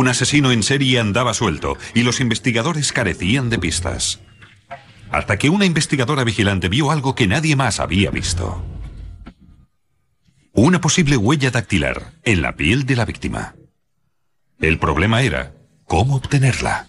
Un asesino en serie andaba suelto y los investigadores carecían de pistas. Hasta que una investigadora vigilante vio algo que nadie más había visto. Una posible huella dactilar en la piel de la víctima. El problema era cómo obtenerla.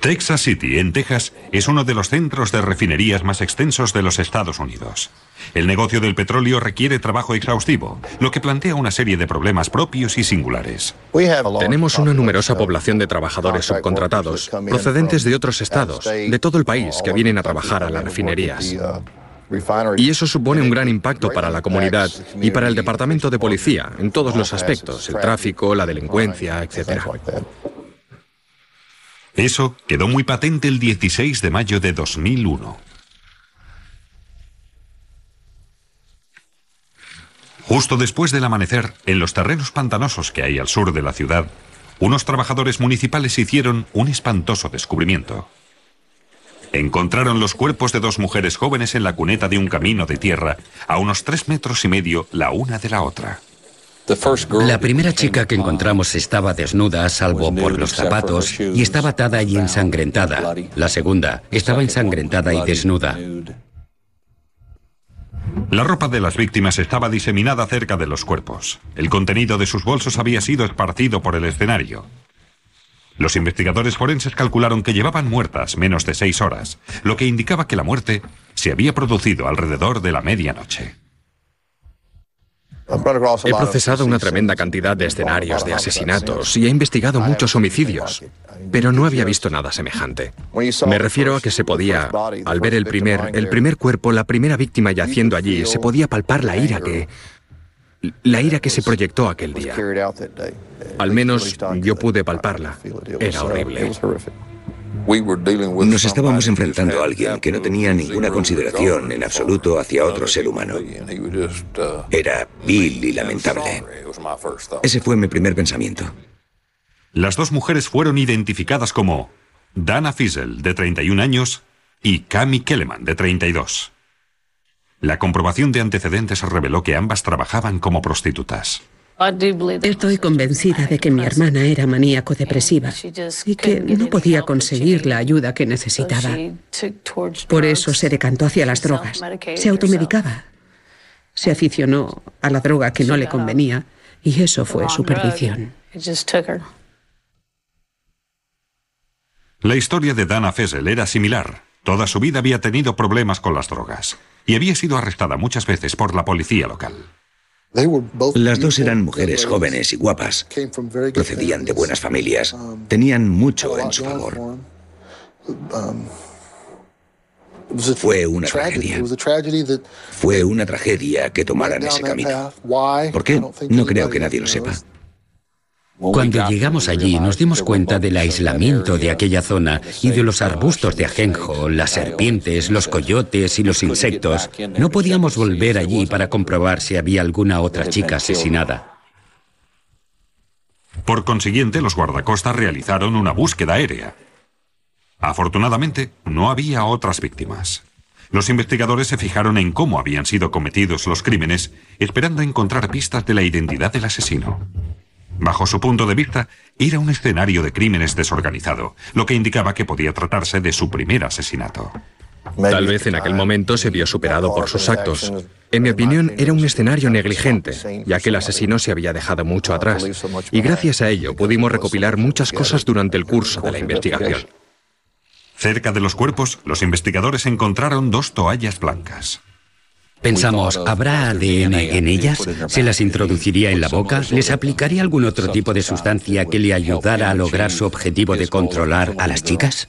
Texas City, en Texas, es uno de los centros de refinerías más extensos de los Estados Unidos. El negocio del petróleo requiere trabajo exhaustivo, lo que plantea una serie de problemas propios y singulares. Tenemos una numerosa población de trabajadores subcontratados, procedentes de otros estados, de todo el país, que vienen a trabajar a las refinerías. Y eso supone un gran impacto para la comunidad y para el departamento de policía, en todos los aspectos, el tráfico, la delincuencia, etc. Eso quedó muy patente el 16 de mayo de 2001. Justo después del amanecer, en los terrenos pantanosos que hay al sur de la ciudad, unos trabajadores municipales hicieron un espantoso descubrimiento. Encontraron los cuerpos de dos mujeres jóvenes en la cuneta de un camino de tierra, a unos tres metros y medio la una de la otra. La primera chica que encontramos estaba desnuda, salvo por los zapatos, y estaba atada y ensangrentada. La segunda estaba ensangrentada y desnuda. La ropa de las víctimas estaba diseminada cerca de los cuerpos. El contenido de sus bolsos había sido esparcido por el escenario. Los investigadores forenses calcularon que llevaban muertas menos de seis horas, lo que indicaba que la muerte se había producido alrededor de la medianoche. He procesado una tremenda cantidad de escenarios de asesinatos y he investigado muchos homicidios, pero no había visto nada semejante. Me refiero a que se podía, al ver el primer, el primer cuerpo, la primera víctima yaciendo allí, se podía palpar la ira que, la ira que se proyectó aquel día. Al menos yo pude palparla. Era horrible. Nos estábamos enfrentando a alguien que no tenía ninguna consideración en absoluto hacia otro ser humano. Era vil y lamentable. Ese fue mi primer pensamiento. Las dos mujeres fueron identificadas como Dana Fiesel, de 31 años, y Cami Kelleman, de 32. La comprobación de antecedentes reveló que ambas trabajaban como prostitutas. Estoy convencida de que mi hermana era maníaco-depresiva y que no podía conseguir la ayuda que necesitaba. Por eso se decantó hacia las drogas. Se automedicaba. Se aficionó a la droga que no le convenía y eso fue su perdición. La historia de Dana Fessel era similar. Toda su vida había tenido problemas con las drogas y había sido arrestada muchas veces por la policía local. Las dos eran mujeres jóvenes y guapas. Procedían de buenas familias. Tenían mucho en su favor. Fue una tragedia. Fue una tragedia que tomaran ese camino. ¿Por qué? No creo que nadie lo sepa. Cuando llegamos allí nos dimos cuenta del aislamiento de aquella zona y de los arbustos de ajenjo, las serpientes, los coyotes y los insectos. No podíamos volver allí para comprobar si había alguna otra chica asesinada. Por consiguiente, los guardacostas realizaron una búsqueda aérea. Afortunadamente, no había otras víctimas. Los investigadores se fijaron en cómo habían sido cometidos los crímenes, esperando encontrar pistas de la identidad del asesino. Bajo su punto de vista, era un escenario de crímenes desorganizado, lo que indicaba que podía tratarse de su primer asesinato. Tal vez en aquel momento se vio superado por sus actos. En mi opinión, era un escenario negligente, ya que el asesino se había dejado mucho atrás, y gracias a ello pudimos recopilar muchas cosas durante el curso de la investigación. Cerca de los cuerpos, los investigadores encontraron dos toallas blancas. Pensamos, ¿habrá ADN en ellas? ¿Se las introduciría en la boca? ¿Les aplicaría algún otro tipo de sustancia que le ayudara a lograr su objetivo de controlar a las chicas?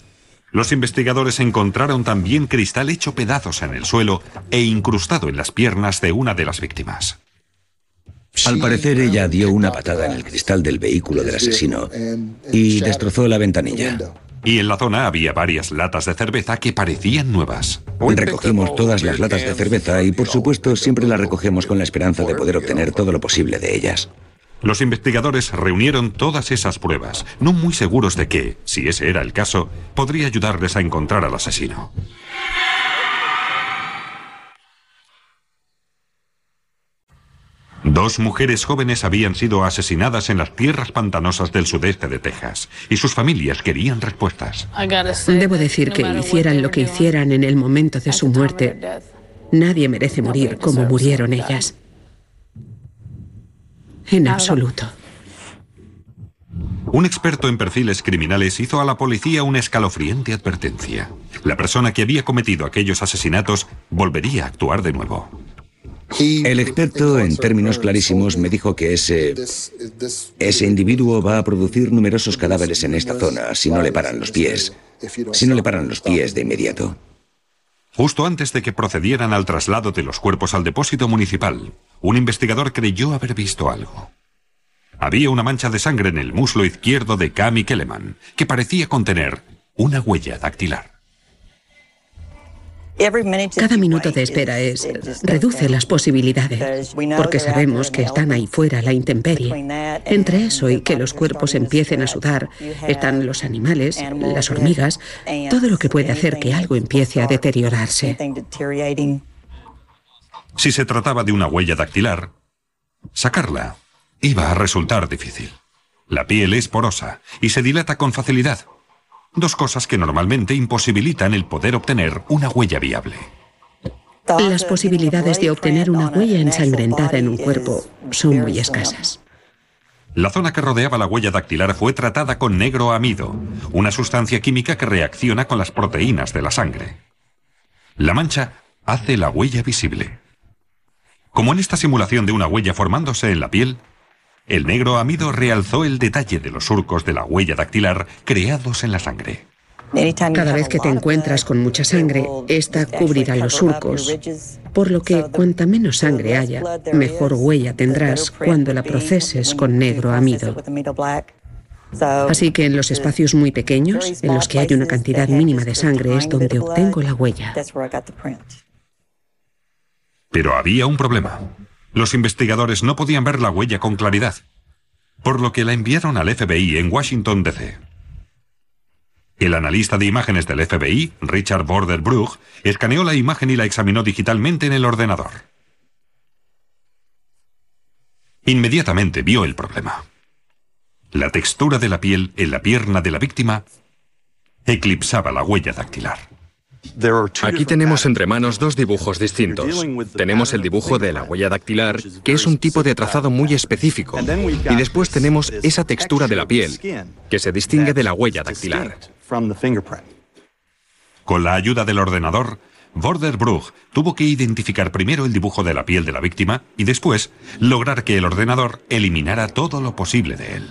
Los investigadores encontraron también cristal hecho pedazos en el suelo e incrustado en las piernas de una de las víctimas. Al parecer ella dio una patada en el cristal del vehículo del asesino y destrozó la ventanilla. Y en la zona había varias latas de cerveza que parecían nuevas. Recogimos todas las latas de cerveza y por supuesto siempre las recogemos con la esperanza de poder obtener todo lo posible de ellas. Los investigadores reunieron todas esas pruebas, no muy seguros de que, si ese era el caso, podría ayudarles a encontrar al asesino. Dos mujeres jóvenes habían sido asesinadas en las tierras pantanosas del sudeste de Texas y sus familias querían respuestas. Debo decir que hicieran lo que hicieran en el momento de su muerte, nadie merece morir como murieron ellas. En absoluto. Un experto en perfiles criminales hizo a la policía una escalofriante advertencia. La persona que había cometido aquellos asesinatos volvería a actuar de nuevo. El experto, en términos clarísimos, me dijo que ese, ese individuo va a producir numerosos cadáveres en esta zona si no le paran los pies. Si no le paran los pies de inmediato. Justo antes de que procedieran al traslado de los cuerpos al depósito municipal, un investigador creyó haber visto algo. Había una mancha de sangre en el muslo izquierdo de Cami Kelleman, que parecía contener una huella dactilar. Cada minuto de espera es reduce las posibilidades, porque sabemos que están ahí fuera la intemperie. Entre eso y que los cuerpos empiecen a sudar, están los animales, las hormigas, todo lo que puede hacer que algo empiece a deteriorarse. Si se trataba de una huella dactilar, sacarla iba a resultar difícil. La piel es porosa y se dilata con facilidad. Dos cosas que normalmente imposibilitan el poder obtener una huella viable. Las posibilidades de obtener una huella ensangrentada en un cuerpo son muy escasas. La zona que rodeaba la huella dactilar fue tratada con negro amido, una sustancia química que reacciona con las proteínas de la sangre. La mancha hace la huella visible. Como en esta simulación de una huella formándose en la piel, el negro amido realzó el detalle de los surcos de la huella dactilar creados en la sangre. Cada vez que te encuentras con mucha sangre, esta cubrirá los surcos, por lo que cuanta menos sangre haya, mejor huella tendrás cuando la proceses con negro amido. Así que en los espacios muy pequeños, en los que hay una cantidad mínima de sangre, es donde obtengo la huella. Pero había un problema. Los investigadores no podían ver la huella con claridad, por lo que la enviaron al FBI en Washington, D.C. El analista de imágenes del FBI, Richard Borderbruch, escaneó la imagen y la examinó digitalmente en el ordenador. Inmediatamente vio el problema. La textura de la piel en la pierna de la víctima eclipsaba la huella dactilar. Aquí tenemos entre manos dos dibujos distintos. Tenemos el dibujo de la huella dactilar, que es un tipo de trazado muy específico, y después tenemos esa textura de la piel, que se distingue de la huella dactilar. Con la ayuda del ordenador, Borderbruch tuvo que identificar primero el dibujo de la piel de la víctima y después lograr que el ordenador eliminara todo lo posible de él.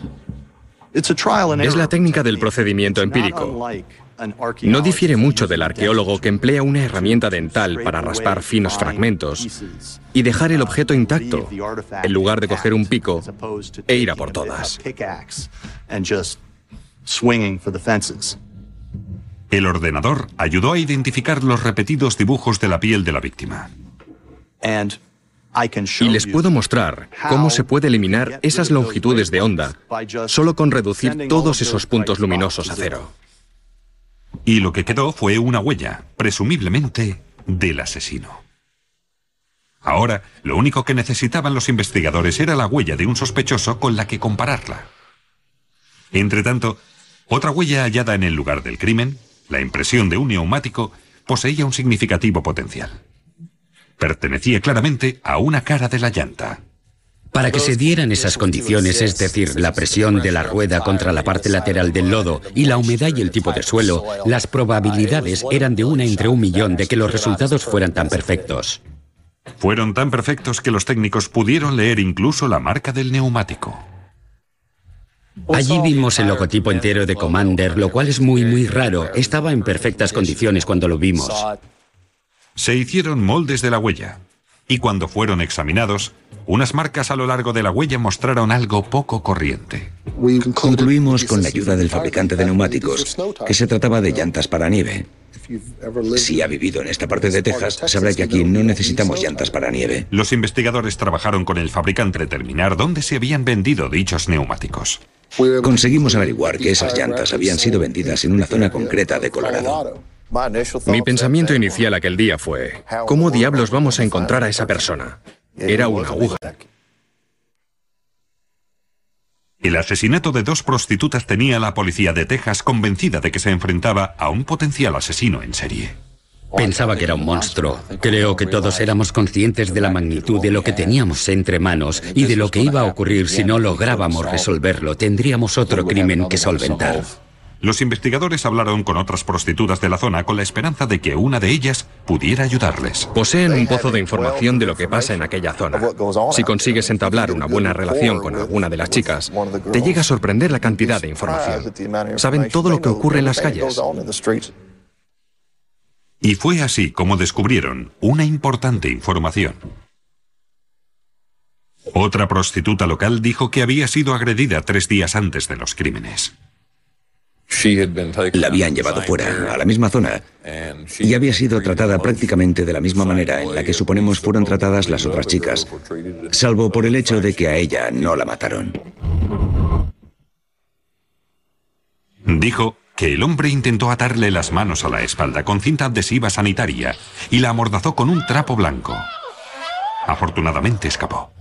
Es la técnica del procedimiento empírico. No difiere mucho del arqueólogo que emplea una herramienta dental para raspar finos fragmentos y dejar el objeto intacto, en lugar de coger un pico e ir a por todas. El ordenador ayudó a identificar los repetidos dibujos de la piel de la víctima. Y les puedo mostrar cómo se puede eliminar esas longitudes de onda solo con reducir todos esos puntos luminosos a cero. Y lo que quedó fue una huella, presumiblemente del asesino. Ahora, lo único que necesitaban los investigadores era la huella de un sospechoso con la que compararla. Entretanto, otra huella hallada en el lugar del crimen, la impresión de un neumático, poseía un significativo potencial. Pertenecía claramente a una cara de la llanta. Para que se dieran esas condiciones, es decir, la presión de la rueda contra la parte lateral del lodo y la humedad y el tipo de suelo, las probabilidades eran de una entre un millón de que los resultados fueran tan perfectos. Fueron tan perfectos que los técnicos pudieron leer incluso la marca del neumático. Allí vimos el logotipo entero de Commander, lo cual es muy muy raro. Estaba en perfectas condiciones cuando lo vimos. Se hicieron moldes de la huella, Y cuando fueron examinados, unas marcas a lo largo de la huella mostraron algo poco corriente. Concluimos con la ayuda del fabricante de neumáticos que se trataba de llantas para nieve. Si ha vivido en esta parte de Texas, sabrá que aquí no necesitamos llantas para nieve. Los investigadores trabajaron con el fabricante determinar dónde se habían vendido dichos neumáticos. Conseguimos averiguar que esas llantas habían sido vendidas en una zona concreta de Colorado. Mi pensamiento inicial aquel día fue, ¿cómo diablos vamos a encontrar a esa persona? Era una aguja. El asesinato de dos prostitutas tenía a la policía de Texas convencida de que se enfrentaba a un potencial asesino en serie. Pensaba que era un monstruo. Creo que todos éramos conscientes de la magnitud de lo que teníamos entre manos y de lo que iba a ocurrir si no lográbamos resolverlo. Tendríamos otro crimen que solventar. Los investigadores hablaron con otras prostitutas de la zona con la esperanza de que una de ellas pudiera ayudarles. Poseen un pozo de información de lo que pasa en aquella zona. Si consigues entablar una buena relación con alguna de las chicas, te llega a sorprender la cantidad de información. Saben todo lo que ocurre en las calles. Y fue así como descubrieron una importante información. Otra prostituta local dijo que había sido agredida tres días antes de los crímenes. La habían llevado fuera, a la misma zona, y había sido tratada prácticamente de la misma manera en la que suponemos fueron tratadas las otras chicas, salvo por el hecho de que a ella no la mataron. Dijo que el hombre intentó atarle las manos a la espalda con cinta adhesiva sanitaria y la amordazó con un trapo blanco. Afortunadamente escapó.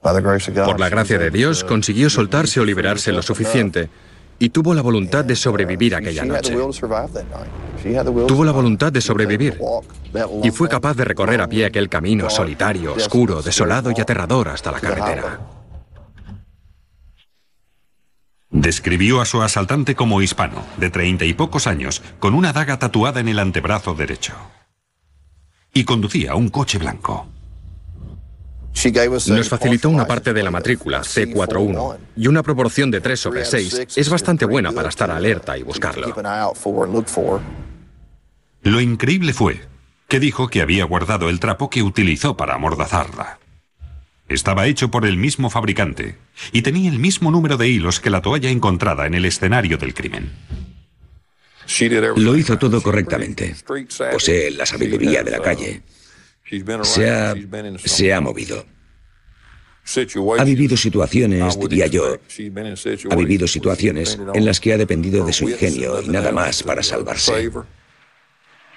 Por la gracia de Dios, consiguió soltarse o liberarse lo suficiente y tuvo la voluntad de sobrevivir aquella noche. Tuvo la voluntad de sobrevivir y fue capaz de recorrer a pie aquel camino solitario, oscuro, desolado y aterrador hasta la carretera. Describió a su asaltante como hispano, de treinta y pocos años, con una daga tatuada en el antebrazo derecho. Y conducía un coche blanco. Nos facilitó una parte de la matrícula, C41, y una proporción de 3 sobre 6 es bastante buena para estar alerta y buscarlo. Lo increíble fue que dijo que había guardado el trapo que utilizó para amordazarla. Estaba hecho por el mismo fabricante y tenía el mismo número de hilos que la toalla encontrada en el escenario del crimen. Lo hizo todo correctamente. Posee la sabiduría de la calle. Se ha, se ha movido. Ha vivido situaciones, diría yo, ha vivido situaciones en las que ha dependido de su ingenio y nada más para salvarse.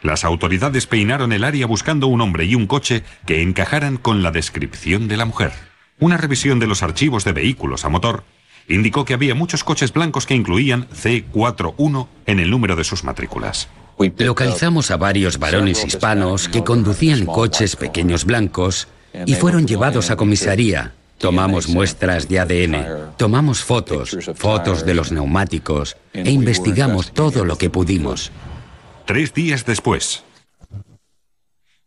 Las autoridades peinaron el área buscando un hombre y un coche que encajaran con la descripción de la mujer. Una revisión de los archivos de vehículos a motor indicó que había muchos coches blancos que incluían C41 en el número de sus matrículas. Localizamos a varios varones hispanos que conducían coches pequeños blancos y fueron llevados a comisaría. Tomamos muestras de ADN, tomamos fotos, fotos de los neumáticos e investigamos todo lo que pudimos. Tres días después,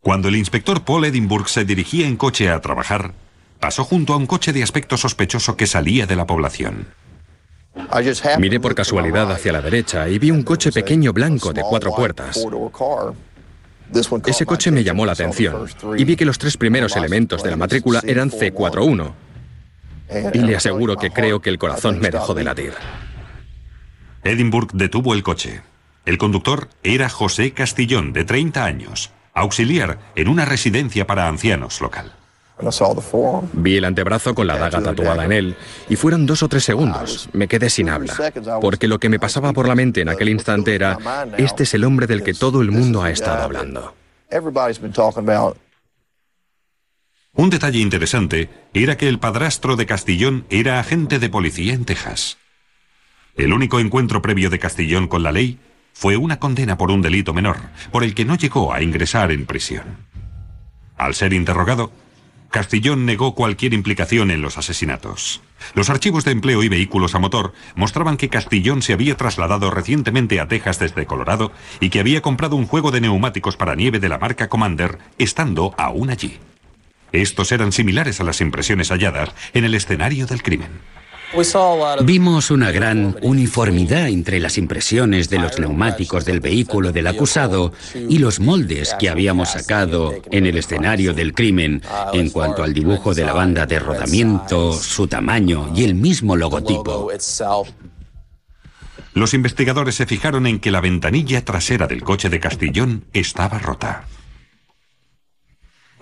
cuando el inspector Paul Edinburgh se dirigía en coche a trabajar, pasó junto a un coche de aspecto sospechoso que salía de la población. Miré por casualidad hacia la derecha y vi un coche pequeño blanco de cuatro puertas. Ese coche me llamó la atención y vi que los tres primeros elementos de la matrícula eran C41. Y le aseguro que creo que el corazón me dejó de latir. Edinburgh detuvo el coche. El conductor era José Castillón, de 30 años, auxiliar en una residencia para ancianos local. Vi el antebrazo con la daga tatuada en él y fueron dos o tres segundos. Me quedé sin habla, porque lo que me pasaba por la mente en aquel instante era, este es el hombre del que todo el mundo ha estado hablando. Un detalle interesante era que el padrastro de Castillón era agente de policía en Texas. El único encuentro previo de Castillón con la ley fue una condena por un delito menor, por el que no llegó a ingresar en prisión. Al ser interrogado, Castillón negó cualquier implicación en los asesinatos. Los archivos de empleo y vehículos a motor mostraban que Castillón se había trasladado recientemente a Texas desde Colorado y que había comprado un juego de neumáticos para nieve de la marca Commander, estando aún allí. Estos eran similares a las impresiones halladas en el escenario del crimen. Vimos una gran uniformidad entre las impresiones de los neumáticos del vehículo del acusado y los moldes que habíamos sacado en el escenario del crimen en cuanto al dibujo de la banda de rodamiento, su tamaño y el mismo logotipo. Los investigadores se fijaron en que la ventanilla trasera del coche de Castillón estaba rota.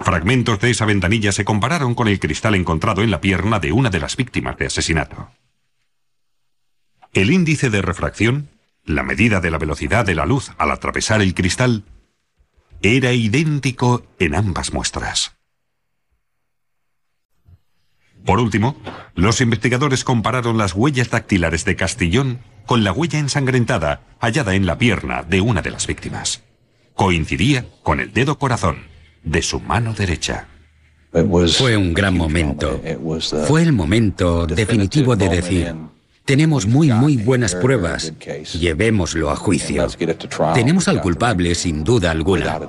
Fragmentos de esa ventanilla se compararon con el cristal encontrado en la pierna de una de las víctimas de asesinato. El índice de refracción, la medida de la velocidad de la luz al atravesar el cristal, era idéntico en ambas muestras. Por último, los investigadores compararon las huellas dactilares de Castillón con la huella ensangrentada hallada en la pierna de una de las víctimas. Coincidía con el dedo corazón de su mano derecha. Fue un gran momento. Fue el momento definitivo de decir, tenemos muy, muy buenas pruebas, llevémoslo a juicio. Tenemos al culpable sin duda alguna.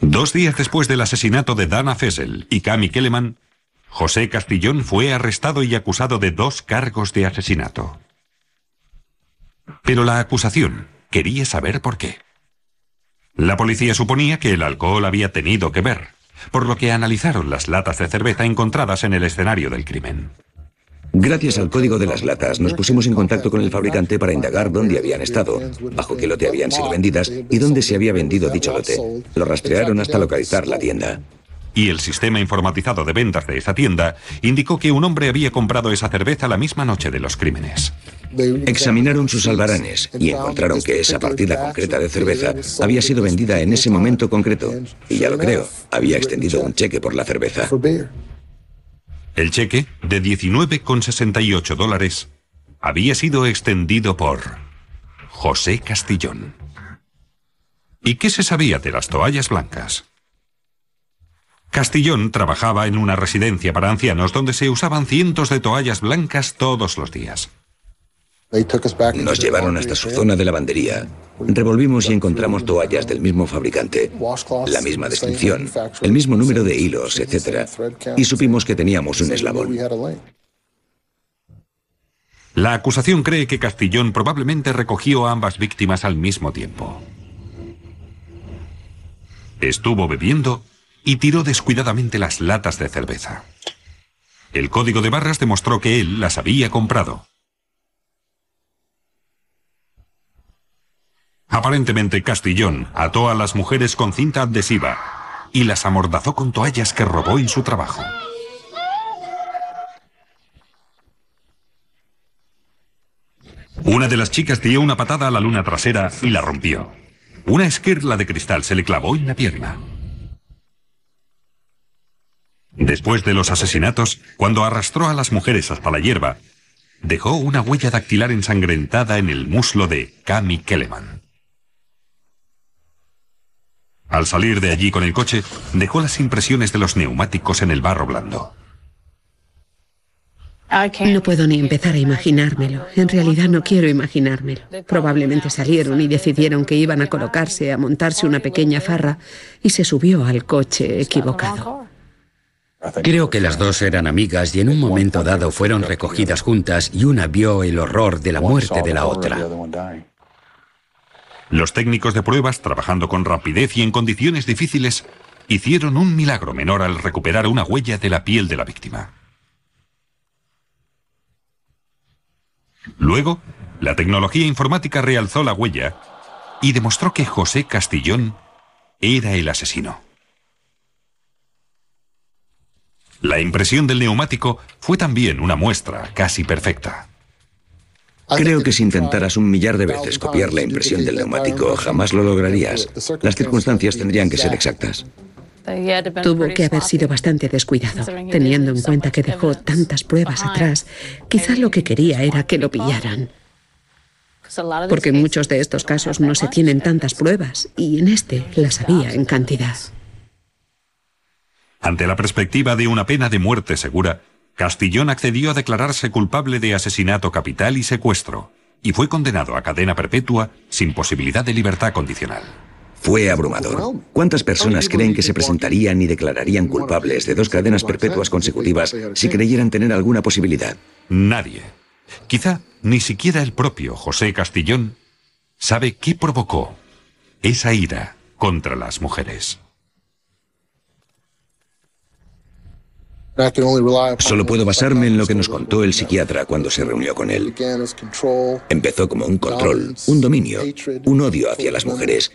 Dos días después del asesinato de Dana Fessel y Cami Kelleman, José Castillón fue arrestado y acusado de dos cargos de asesinato. Pero la acusación quería saber por qué. La policía suponía que el alcohol había tenido que ver, por lo que analizaron las latas de cerveza encontradas en el escenario del crimen. Gracias al código de las latas, nos pusimos en contacto con el fabricante para indagar dónde habían estado, bajo qué lote habían sido vendidas y dónde se había vendido dicho lote. Lo rastrearon hasta localizar la tienda y el sistema informatizado de ventas de esa tienda indicó que un hombre había comprado esa cerveza la misma noche de los crímenes. Examinaron sus albaranes y encontraron que esa partida concreta de cerveza había sido vendida en ese momento concreto. Y ya lo creo, había extendido un cheque por la cerveza. El cheque, de 19,68 dólares, había sido extendido por José Castillón. ¿Y qué se sabía de las toallas blancas? Castillón trabajaba en una residencia para ancianos donde se usaban cientos de toallas blancas todos los días. Nos llevaron hasta su zona de lavandería. Revolvimos y encontramos toallas del mismo fabricante, la misma descripción, el mismo número de hilos, etc. Y supimos que teníamos un eslabón. La acusación cree que Castillón probablemente recogió a ambas víctimas al mismo tiempo. Estuvo bebiendo y tiró descuidadamente las latas de cerveza. El código de barras demostró que él las había comprado. Aparentemente Castillón ató a las mujeres con cinta adhesiva y las amordazó con toallas que robó en su trabajo. Una de las chicas dio una patada a la luna trasera y la rompió. Una esquirla de cristal se le clavó en la pierna. Después de los asesinatos, cuando arrastró a las mujeres hasta la hierba, dejó una huella dactilar ensangrentada en el muslo de Cami Kelleman. Al salir de allí con el coche, dejó las impresiones de los neumáticos en el barro blando. No puedo ni empezar a imaginármelo. En realidad no quiero imaginármelo. Probablemente salieron y decidieron que iban a colocarse, a montarse una pequeña farra y se subió al coche equivocado. Creo que las dos eran amigas y en un momento dado fueron recogidas juntas y una vio el horror de la muerte de la otra. Los técnicos de pruebas, trabajando con rapidez y en condiciones difíciles, hicieron un milagro menor al recuperar una huella de la piel de la víctima. Luego, la tecnología informática realzó la huella y demostró que José Castillón era el asesino. La impresión del neumático fue también una muestra casi perfecta. Creo que si intentaras un millar de veces copiar la impresión del neumático, jamás lo lograrías. Las circunstancias tendrían que ser exactas. Tuvo que haber sido bastante descuidado, teniendo en cuenta que dejó tantas pruebas atrás. Quizá lo que quería era que lo pillaran. Porque en muchos de estos casos no se tienen tantas pruebas y en este las había en cantidad. Ante la perspectiva de una pena de muerte segura, Castillón accedió a declararse culpable de asesinato capital y secuestro, y fue condenado a cadena perpetua sin posibilidad de libertad condicional. Fue abrumador. ¿Cuántas personas creen que se presentarían y declararían culpables de dos cadenas perpetuas consecutivas si creyeran tener alguna posibilidad? Nadie. Quizá ni siquiera el propio José Castillón sabe qué provocó esa ira contra las mujeres. Solo puedo basarme en lo que nos contó el psiquiatra cuando se reunió con él. Empezó como un control, un dominio, un odio hacia las mujeres.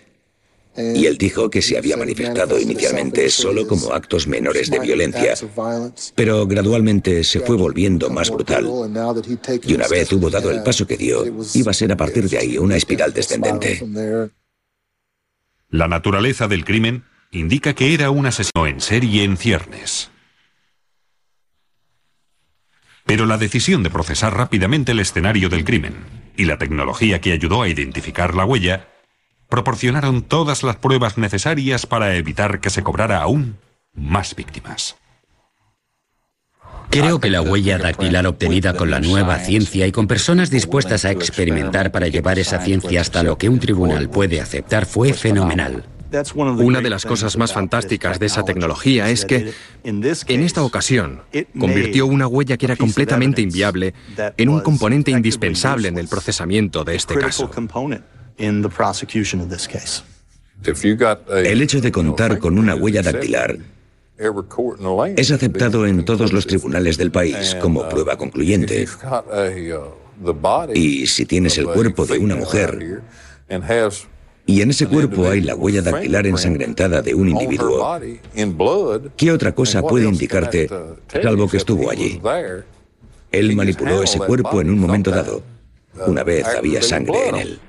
Y él dijo que se había manifestado inicialmente solo como actos menores de violencia, pero gradualmente se fue volviendo más brutal. Y una vez hubo dado el paso que dio, iba a ser a partir de ahí una espiral descendente. La naturaleza del crimen indica que era un asesino en serie en ciernes. Pero la decisión de procesar rápidamente el escenario del crimen y la tecnología que ayudó a identificar la huella proporcionaron todas las pruebas necesarias para evitar que se cobrara aún más víctimas. Creo que la huella dactilar obtenida con la nueva ciencia y con personas dispuestas a experimentar para llevar esa ciencia hasta lo que un tribunal puede aceptar fue fenomenal. Una de las cosas más fantásticas de esa tecnología es que, en esta ocasión, convirtió una huella que era completamente inviable en un componente indispensable en el procesamiento de este caso. El hecho de contar con una huella dactilar es aceptado en todos los tribunales del país como prueba concluyente. Y si tienes el cuerpo de una mujer y en ese cuerpo hay la huella dactilar ensangrentada de un individuo, ¿qué otra cosa puede indicarte salvo que estuvo allí? Él manipuló ese cuerpo en un momento dado, una vez había sangre en él.